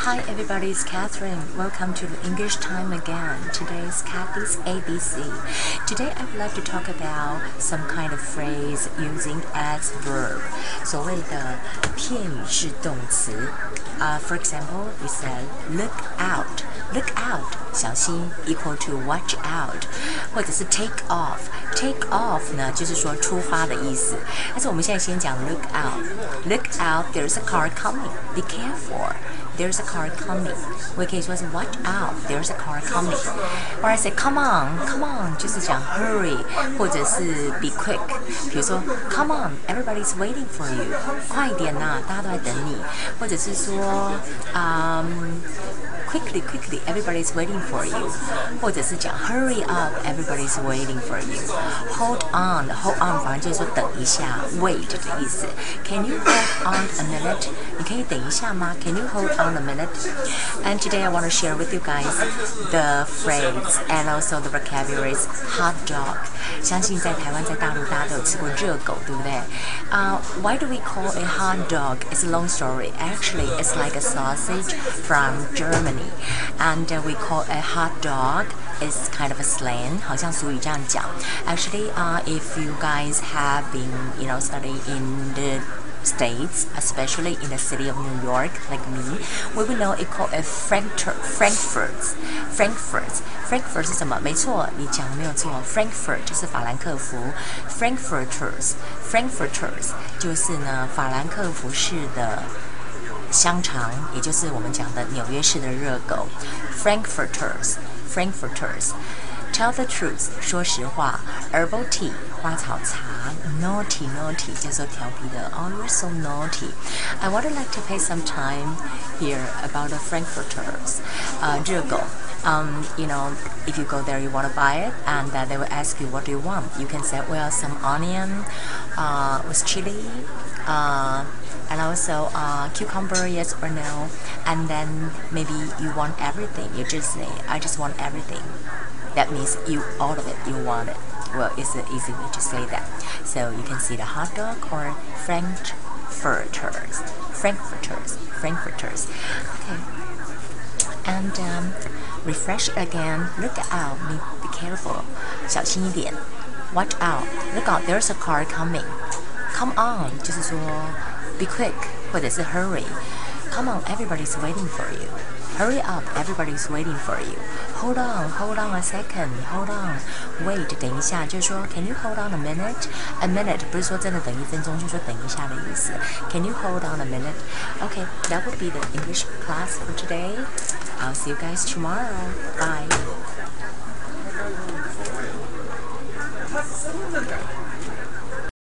Hi everybody, it's Catherine. Welcome to the English time again. Today is Kathy's ABC. Today I would like to talk about some kind of phrase using as verb. 所谓的片语式动词。Uh, for example, we say look out. Look out，小心，equal to watch out，或者是 take off。take off 呢，就是说出发的意思。但是我们现在先讲 look out。Look out, there's a car coming. Be careful. There's a car coming. 我也可以说是 watch out. There's a car coming. Or I say come on, come on，就是讲 hurry，或者是 be quick。比如说 come on, everybody's waiting for you. 快一点呐，大家都在等你。或者是说，嗯。 quickly, quickly, everybody's waiting for you，或者是讲 hurry up, everybody's waiting for you. Hold on, hold on，反正就是说等一下，wait 的意思。Can you hold on a minute？你可以等一下吗？Can you hold on a minute? And today I want to share with you guys the phrase and also the vocabularies hot dog. 相信在台湾在大陆大家都有吃过热狗，对不对？啊、uh,，Why do we call a hot dog? It's a long story. Actually, it's like a sausage from Germany and uh, we call a hot dog is kind of a slang，好像俗语这样讲。Actually, uh, if you guys have been, you know, studying in the states, especially in the city of New York, like me, we will know it called a Frankfurt. Frankfurt. Frankfurt. Frankfurt 是什么？没错，你讲的没有错。Frankfurt 就是法兰克福。Frankfurters. Frankfurters 就是呢法兰克福市的。 香肠，也就是我们讲的纽约市的热狗，Frankfurters，Frankfurters。Tell the truth，说实话。Herbal tea，花草茶。Naughty，naughty，叫做调皮的。Oh, you're so naughty. I would like to pay some time here about the Frankfurters，呃，热狗。Um, you know, if you go there, you want to buy it, and uh, they will ask you, what do you want? You can say, well, some onion uh, with chili, uh, and also uh, cucumber, yes or no. And then maybe you want everything. You just say, I just want everything. That means you all of it, you want it. Well, it's an easy way to say that. So you can see the hot dog or frankfurters, frankfurters, frankfurters. Okay and um, refresh again. Look out, be careful. 小心一点. Watch out. Look out, there's a car coming. Come on, 就是说 be quick 或者是 hurry. Come on, everybody's waiting for you. Hurry up, everybody's waiting for you. Hold on, hold on a second, hold on. Wait, 等一下，就是说，Can you hold on a minute? A minute 不是说真的等一分钟，就是说等一下的意思。Can you hold on a minute? Okay, that would be the English class for today. I'll see you guys tomorrow. Bye.